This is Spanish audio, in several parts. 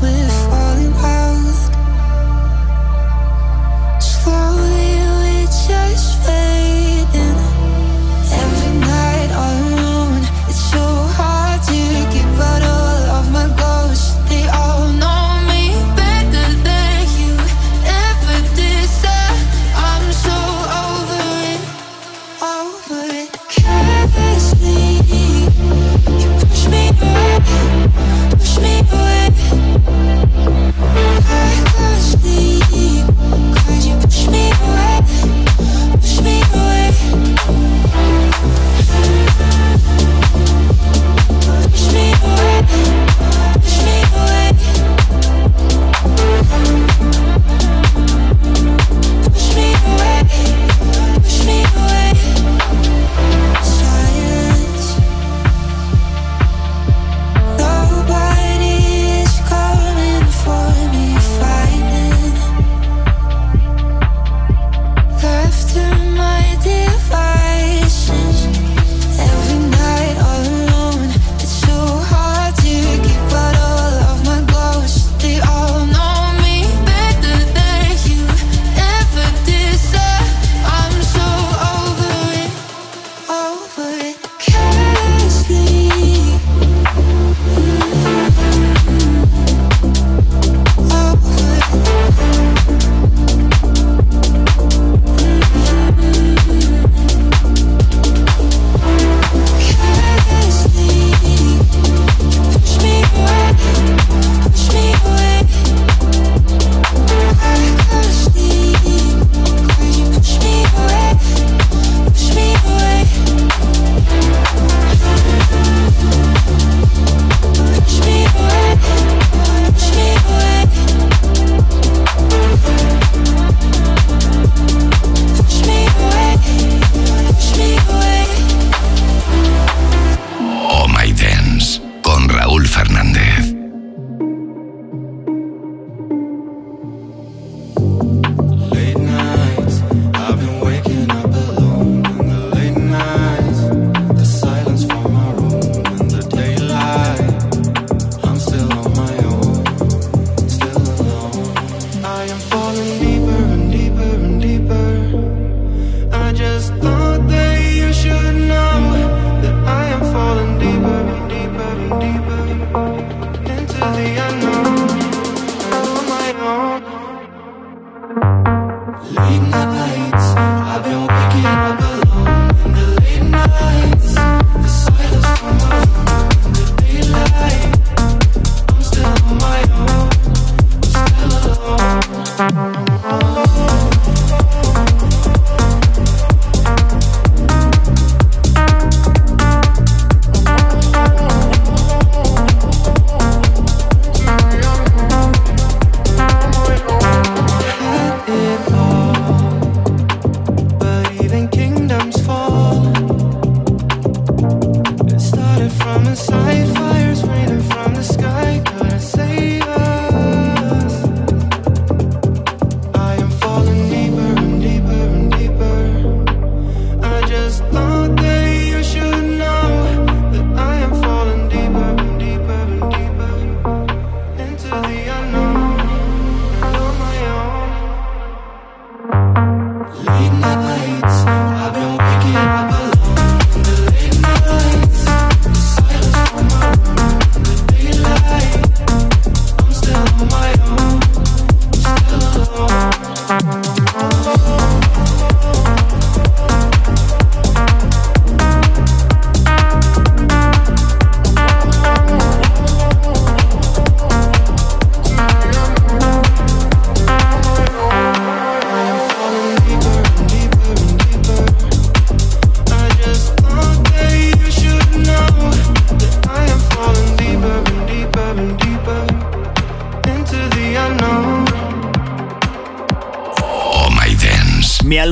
with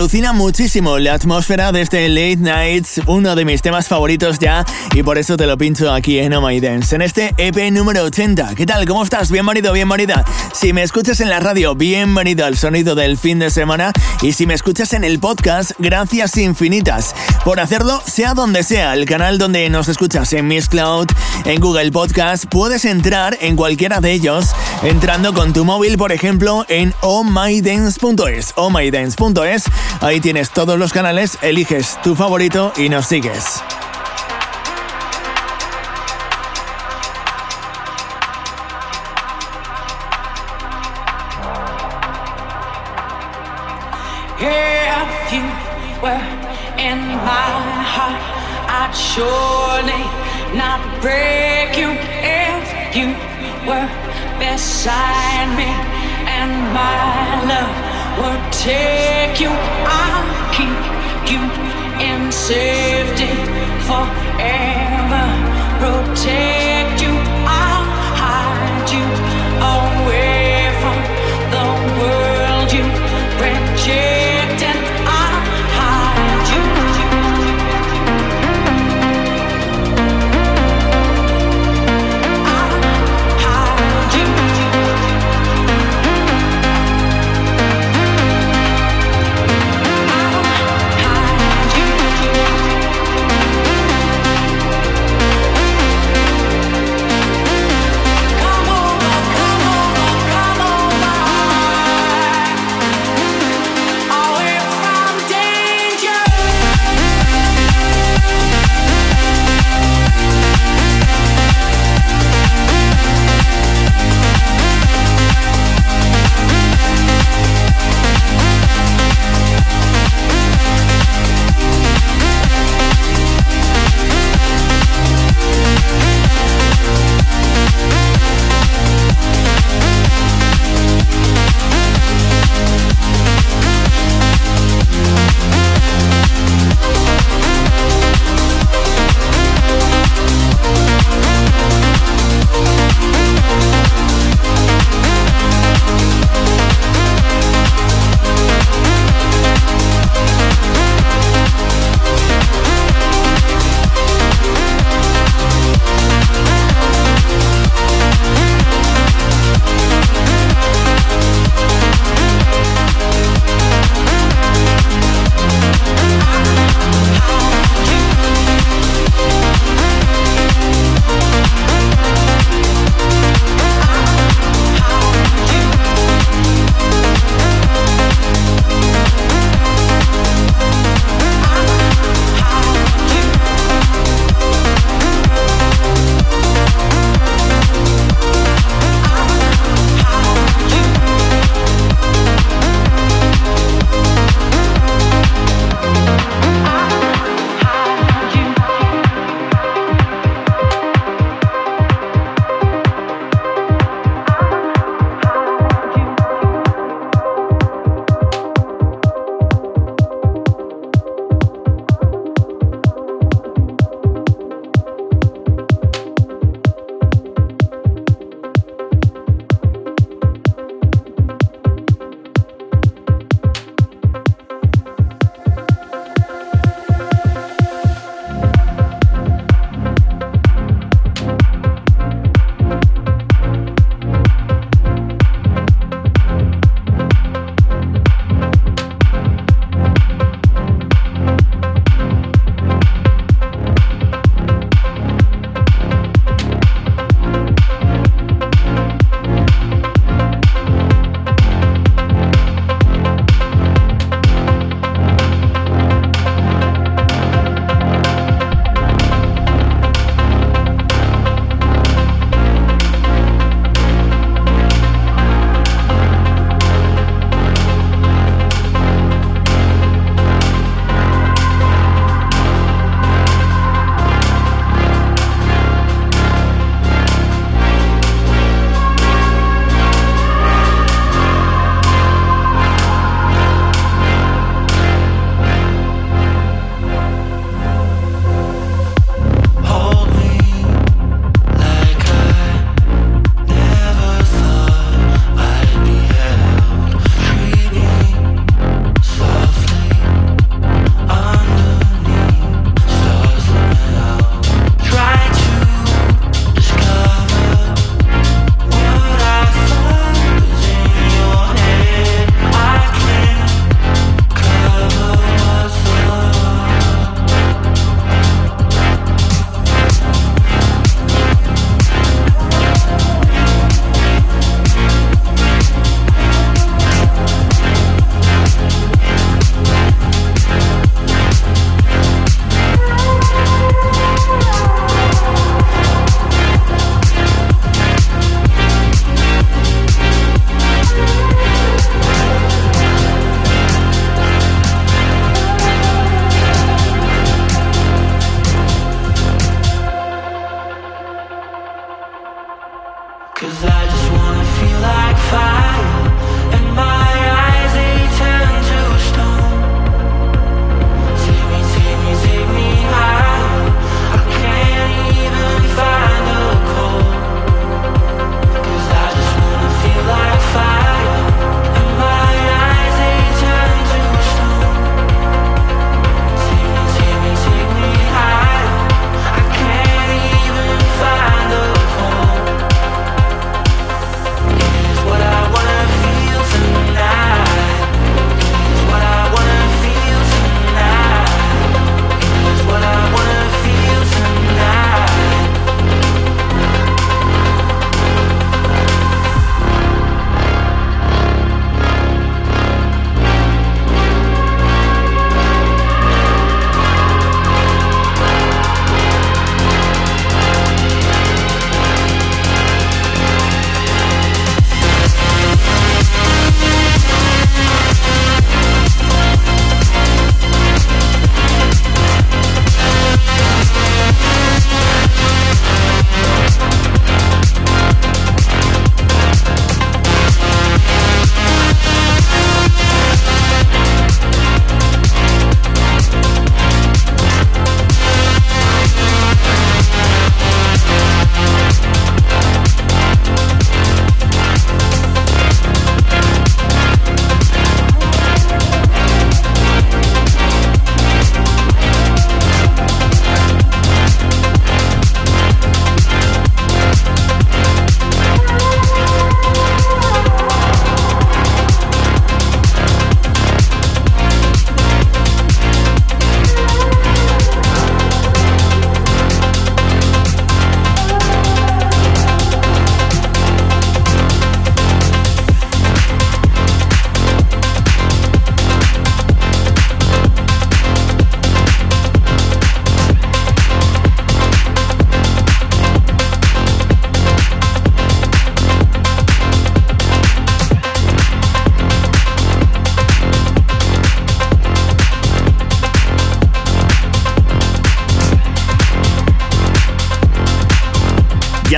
alucina muchísimo la atmósfera de este Late Nights, uno de mis temas favoritos ya, y por eso te lo pincho aquí en Oh My Dance, en este EP número 80. ¿Qué tal? ¿Cómo estás? Bienvenido, bienvenida. Si me escuchas en la radio, bienvenido al sonido del fin de semana, y si me escuchas en el podcast, gracias infinitas por hacerlo, sea donde sea, el canal donde nos escuchas, en Miss Cloud, en Google Podcast, puedes entrar en cualquiera de ellos, entrando con tu móvil, por ejemplo, en ohmydance.es, ohmydance.es Ahí tienes todos los canales, eliges tu favorito y nos sigues. Surely not break you. If you were beside me, and my love will take you. I'll keep you in safety forever.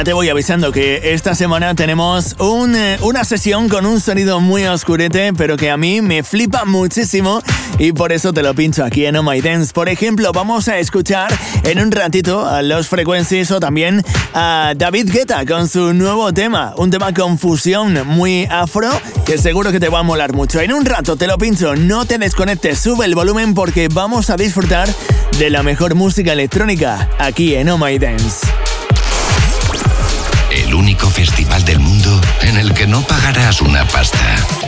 Te voy avisando que esta semana tenemos eh, una sesión con un sonido muy oscurete, pero que a mí me flipa muchísimo y por eso te lo pincho aquí en Oh My Dance. Por ejemplo, vamos a escuchar en un ratito a los Frequencies o también a David Guetta con su nuevo tema, un tema con fusión muy afro que seguro que te va a molar mucho. En un rato te lo pincho, no te desconectes, sube el volumen porque vamos a disfrutar de la mejor música electrónica aquí en Oh My Dance único festival del mundo en el que no pagarás una pasta.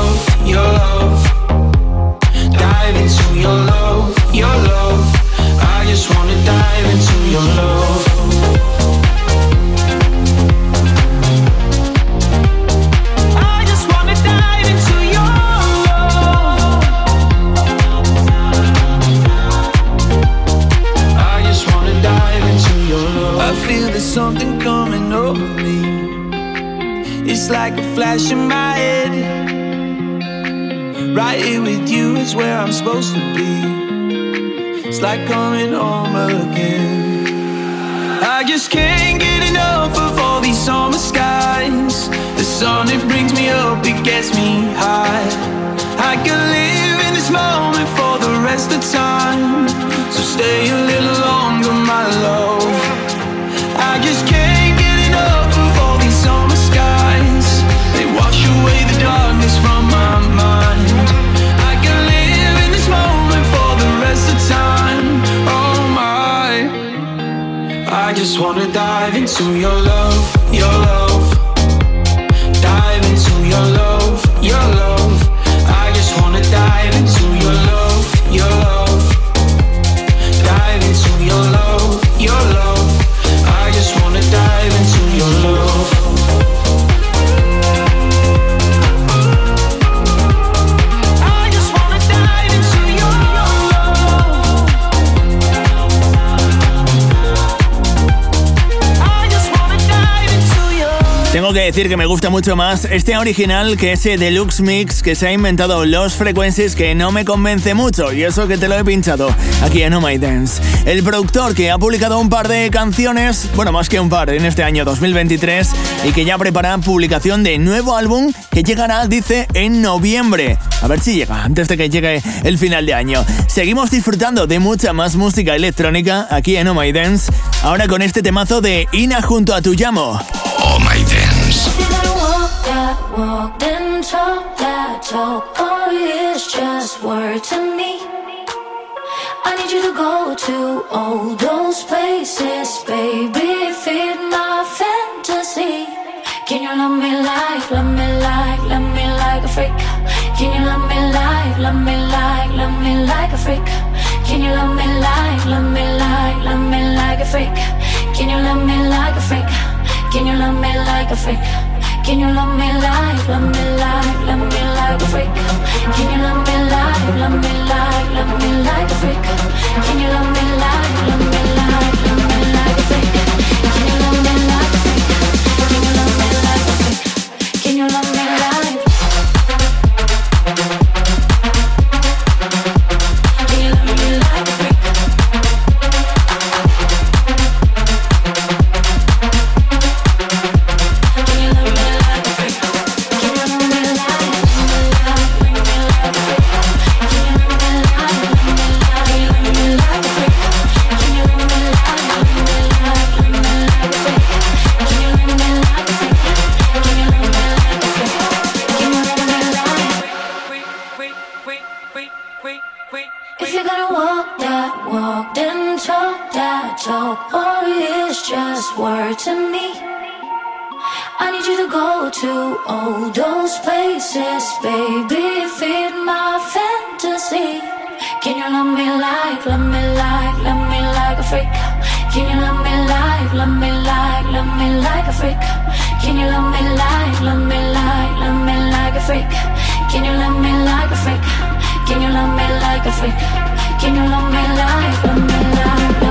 crash in my head. Right here with you is where I'm supposed to be. It's like coming home again. I just can't get enough of all these summer skies. The sun, it brings me up, it gets me high. I can live in this moment for the rest of time. So stay alive. to your love. Decir que me gusta mucho más este original que ese deluxe mix que se ha inventado Los Frequencies que no me convence mucho y eso que te lo he pinchado aquí en Oh My Dance. El productor que ha publicado un par de canciones, bueno más que un par en este año 2023 y que ya prepara publicación de nuevo álbum que llegará, dice, en noviembre. A ver si llega antes de que llegue el final de año. Seguimos disfrutando de mucha más música electrónica aquí en Oh My Dance, ahora con este temazo de Ina junto a tu llamo. Oh My Dance. That walk, then talk that talk, or it's just word to me. I need you to go to all those places, baby, feed my fantasy. Can you love me like, love me like, love me like a freak? Can you love me like, love me like, love me like a freak? Can you love me like, love me like, love me like a freak? Can you love me like a freak? Can you love me like a freak? Can you love me like, love me like, love me like a freak? Can you love me like, love me like, love me like a freak? Can you love me like, love me like, love me like Can you love me like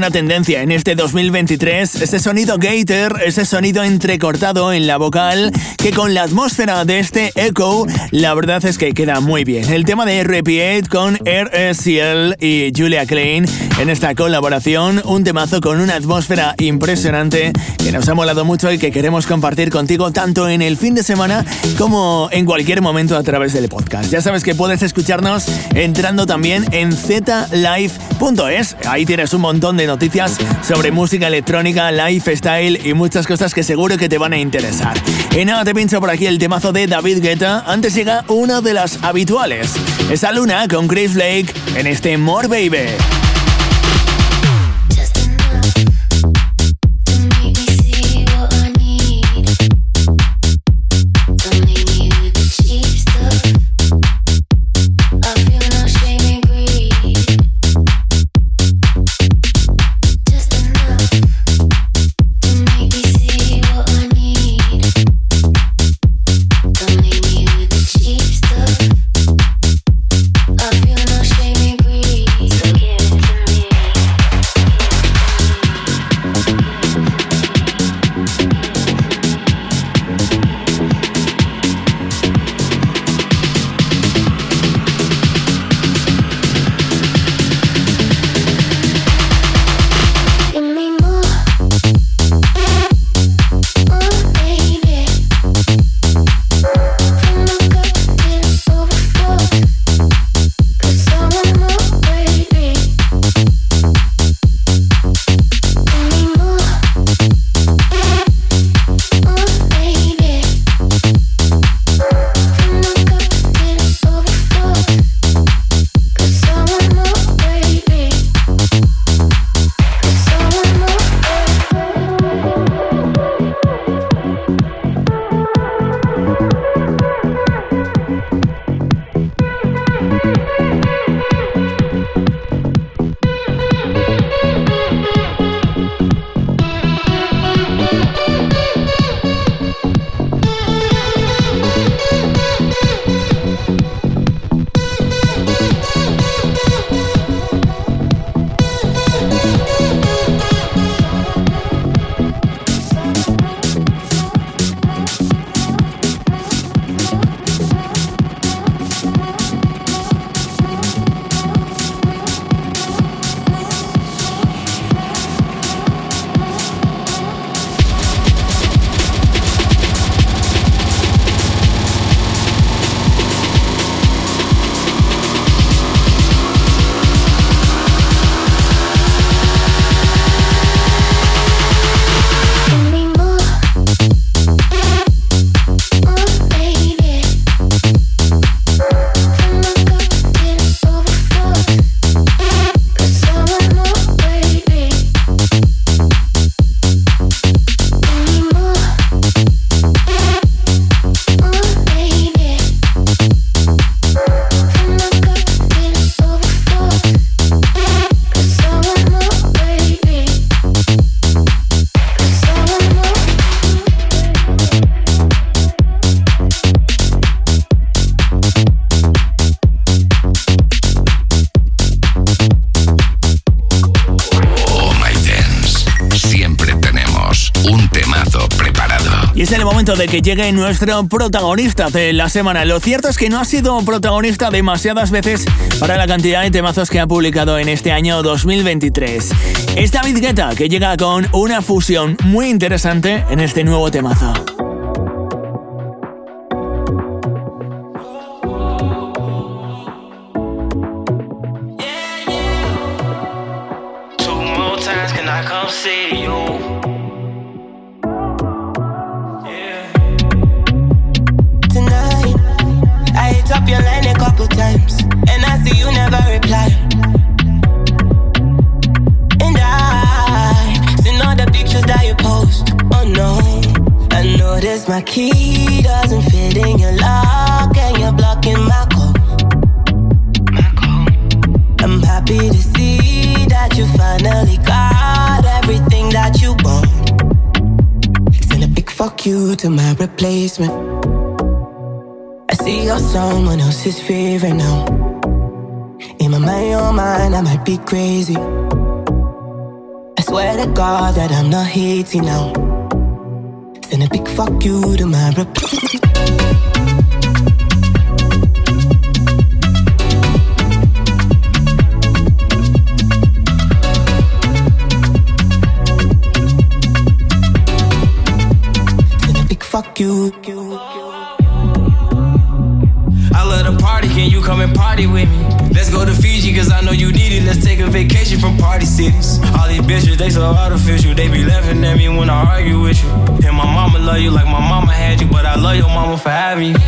una tendencia en este 2023, ese sonido gator, ese sonido entrecortado en la vocal, que con la atmósfera de este echo, la verdad es que queda muy bien. El tema de Repeat con RSL y Julia Klein en esta colaboración, un temazo con una atmósfera impresionante que nos ha molado mucho y que queremos compartir contigo tanto en el fin de semana como en cualquier momento a través del podcast. Ya sabes que puedes escucharnos entrando también en zlive.es. Ahí tienes un montón de noticias sobre música electrónica, lifestyle y muchas cosas que seguro que te van a interesar. Y nada, te pincho por aquí el temazo de David Guetta. Antes llega una de las habituales. Esa luna con Chris Lake en este More Baby. De que llegue nuestro protagonista de la semana. Lo cierto es que no ha sido protagonista demasiadas veces para la cantidad de temazos que ha publicado en este año 2023. Es David que llega con una fusión muy interesante en este nuevo temazo. Mind, I might be crazy. I swear to God that I'm not hating now. Send a big fuck you to my reply. fuck you. I love to party, can you come and party with me? Let's go to Fiji, cause I know you need it. Let's take a vacation from party cities. All these bitches, they so artificial. They be laughing at me when I argue with you. And my mama love you like my mama had you, but I love your mama for having you.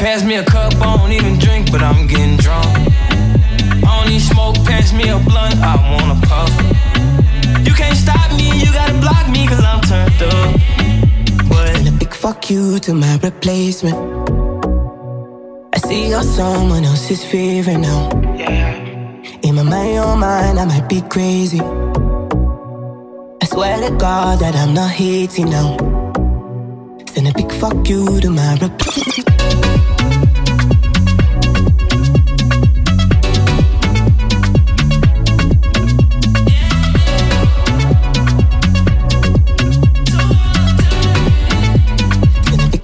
Pass me a cup, I don't even drink, but I'm getting drunk. I don't need smoke, pass me a blunt, I wanna puff. You can't stop me, you gotta block me, cause I'm turned up. But a big fuck you to my replacement. See you're someone else's favorite now. Yeah. In my mind, your mind, I might be crazy. I swear to God that I'm not hating now. Send a big fuck you to my replacement.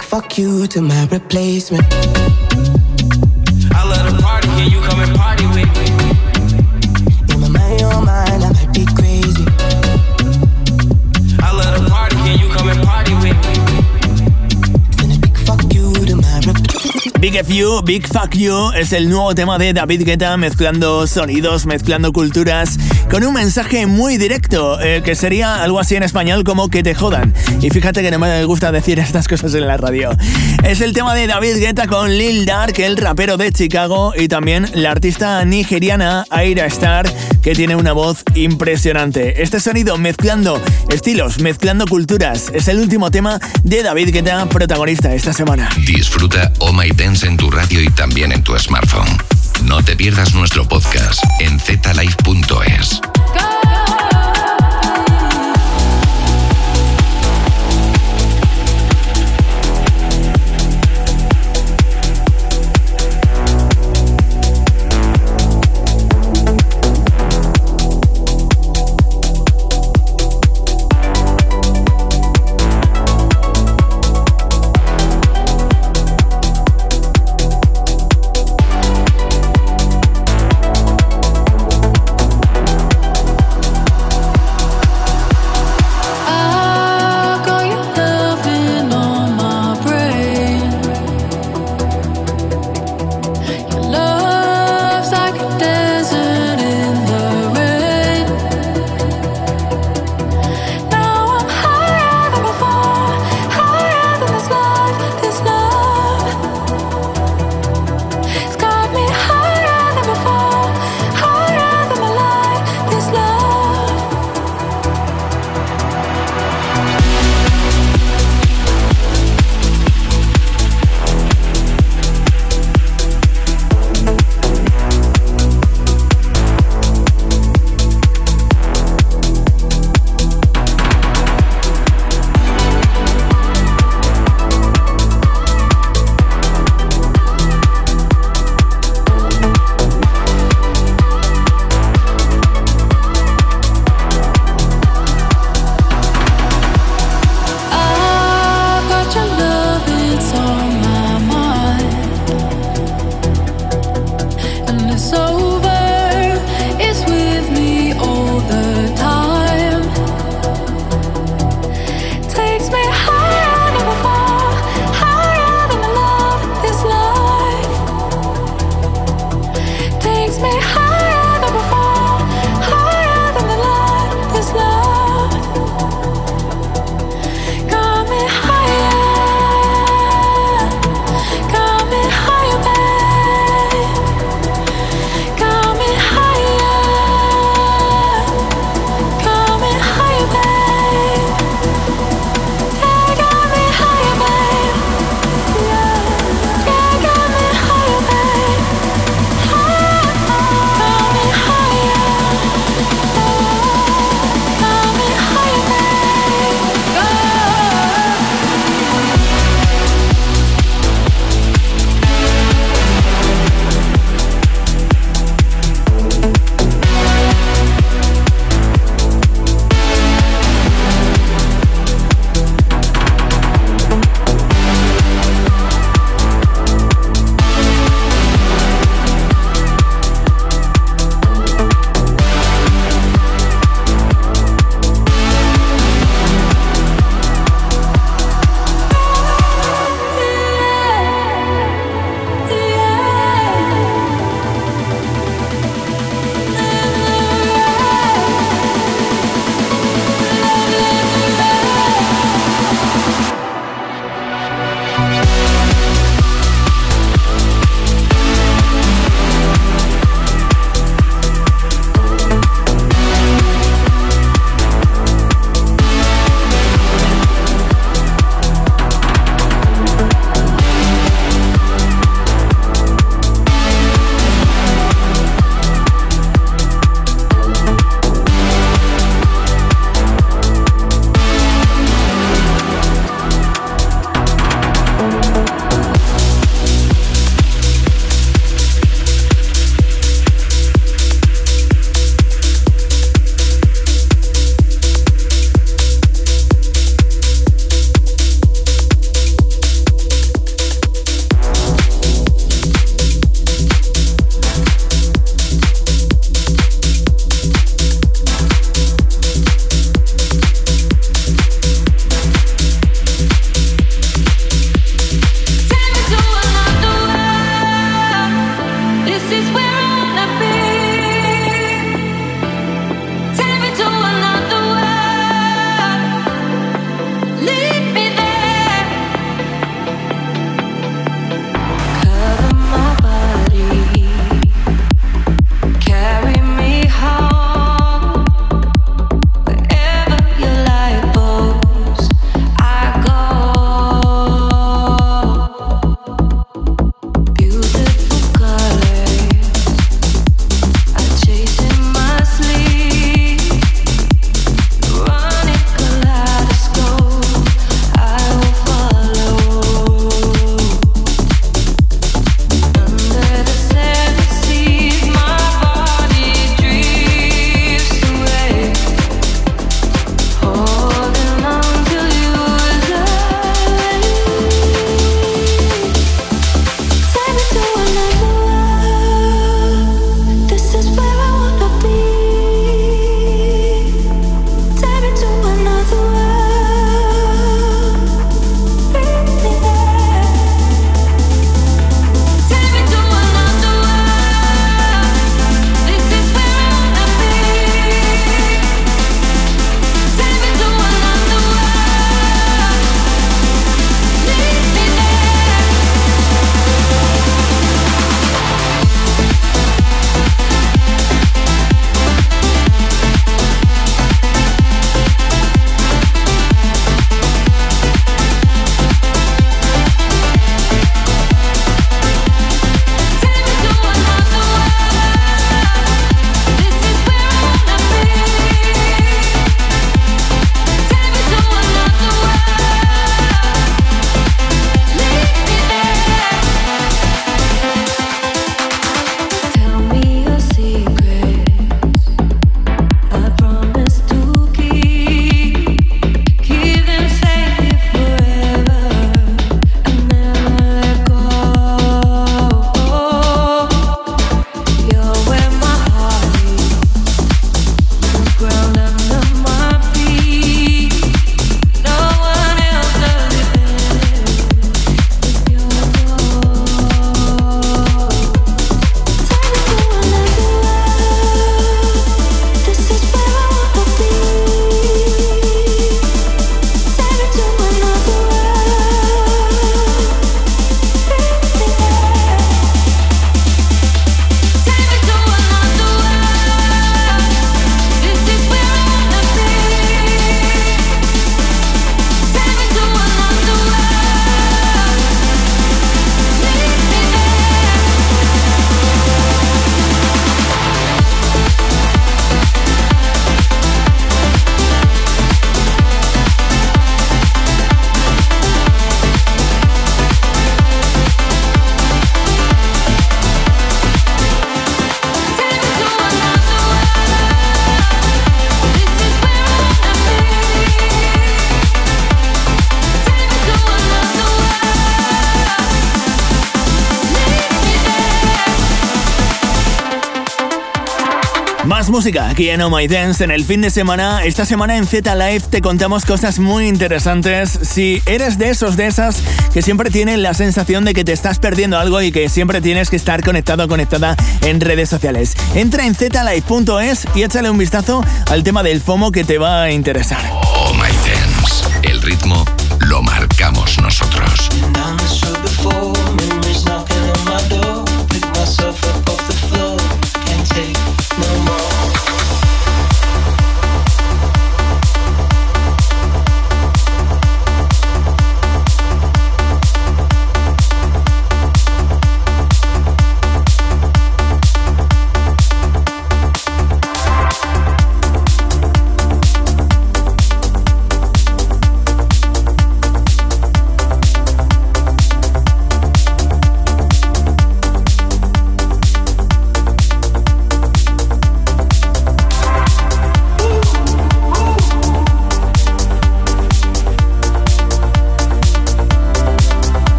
fuck you to my replacement. Big You, Big Fuck You es el nuevo tema de David Guetta mezclando sonidos, mezclando culturas con un mensaje muy directo, eh, que sería algo así en español como que te jodan. Y fíjate que no me gusta decir estas cosas en la radio. Es el tema de David Guetta con Lil Dark, el rapero de Chicago, y también la artista nigeriana Aira Star, que tiene una voz impresionante. Este sonido mezclando estilos, mezclando culturas, es el último tema de David Guetta, protagonista esta semana. Disfruta Oh My Dance en tu radio y también en tu smartphone. No te pierdas nuestro podcast en zlife.es. música aquí en Oh My Dance en el fin de semana. Esta semana en Z Live te contamos cosas muy interesantes. Si eres de esos, de esas que siempre tienen la sensación de que te estás perdiendo algo y que siempre tienes que estar conectado o conectada en redes sociales. Entra en zlive.es y échale un vistazo al tema del FOMO que te va a interesar. Oh My Dance. El ritmo lo marcamos nosotros.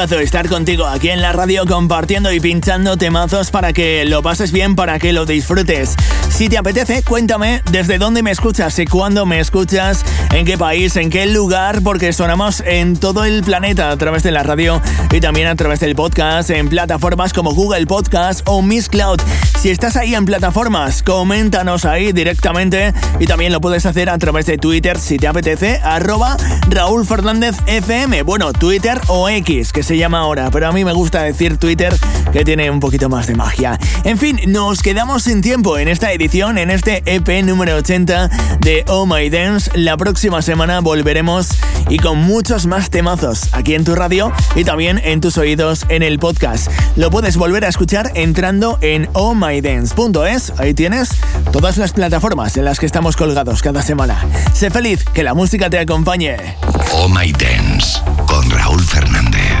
Lujazo estar contigo aquí en la radio compartiendo y pinchando temazos para que lo pases bien, para que lo disfrutes. Si te apetece, cuéntame desde dónde me escuchas y cuándo me escuchas, en qué país, en qué lugar, porque sonamos en todo el planeta a través de la radio y también a través del podcast en plataformas como Google Podcast o Miss Cloud. Si estás ahí en plataformas, coméntanos ahí directamente y también lo puedes hacer a través de Twitter si te apetece, arroba Raúl Fernández FM. Bueno, Twitter o X, que se llama ahora, pero a mí me gusta decir Twitter, que tiene un poquito más de magia. En fin, nos quedamos sin tiempo en esta edición, en este EP número 80 de Oh My Dance. La próxima semana volveremos y con muchos más temazos aquí en tu radio y también en tus oídos en el podcast. Lo puedes volver a escuchar entrando en ohmydance.es. Ahí tienes todas las plataformas en las que estamos colgados cada semana. Sé feliz, que la música te acompañe. Oh My Dance con Raúl Fernández.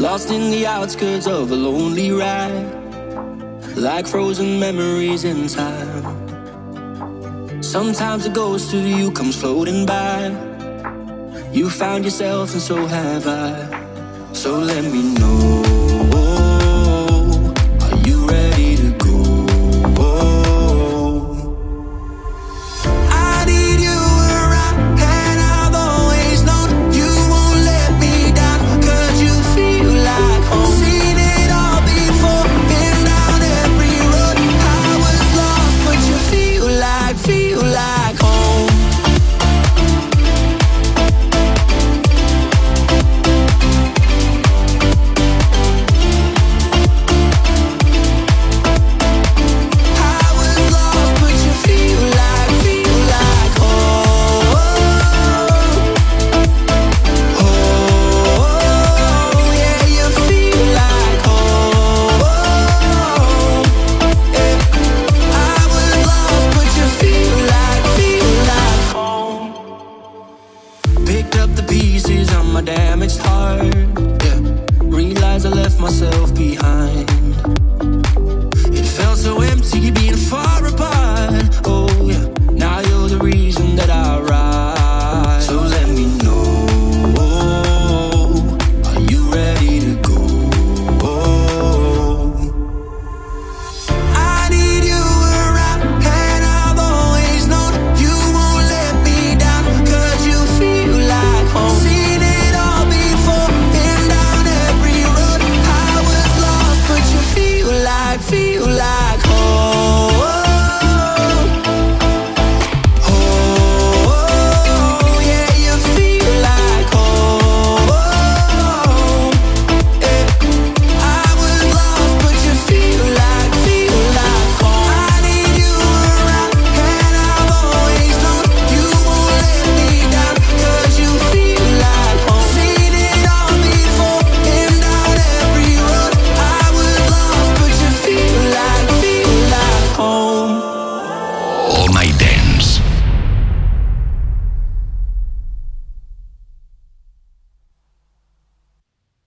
Lost in the outskirts of a lonely ride, like frozen memories in time. Sometimes a ghost of you comes floating by. You found yourself, and so have I. So let me know.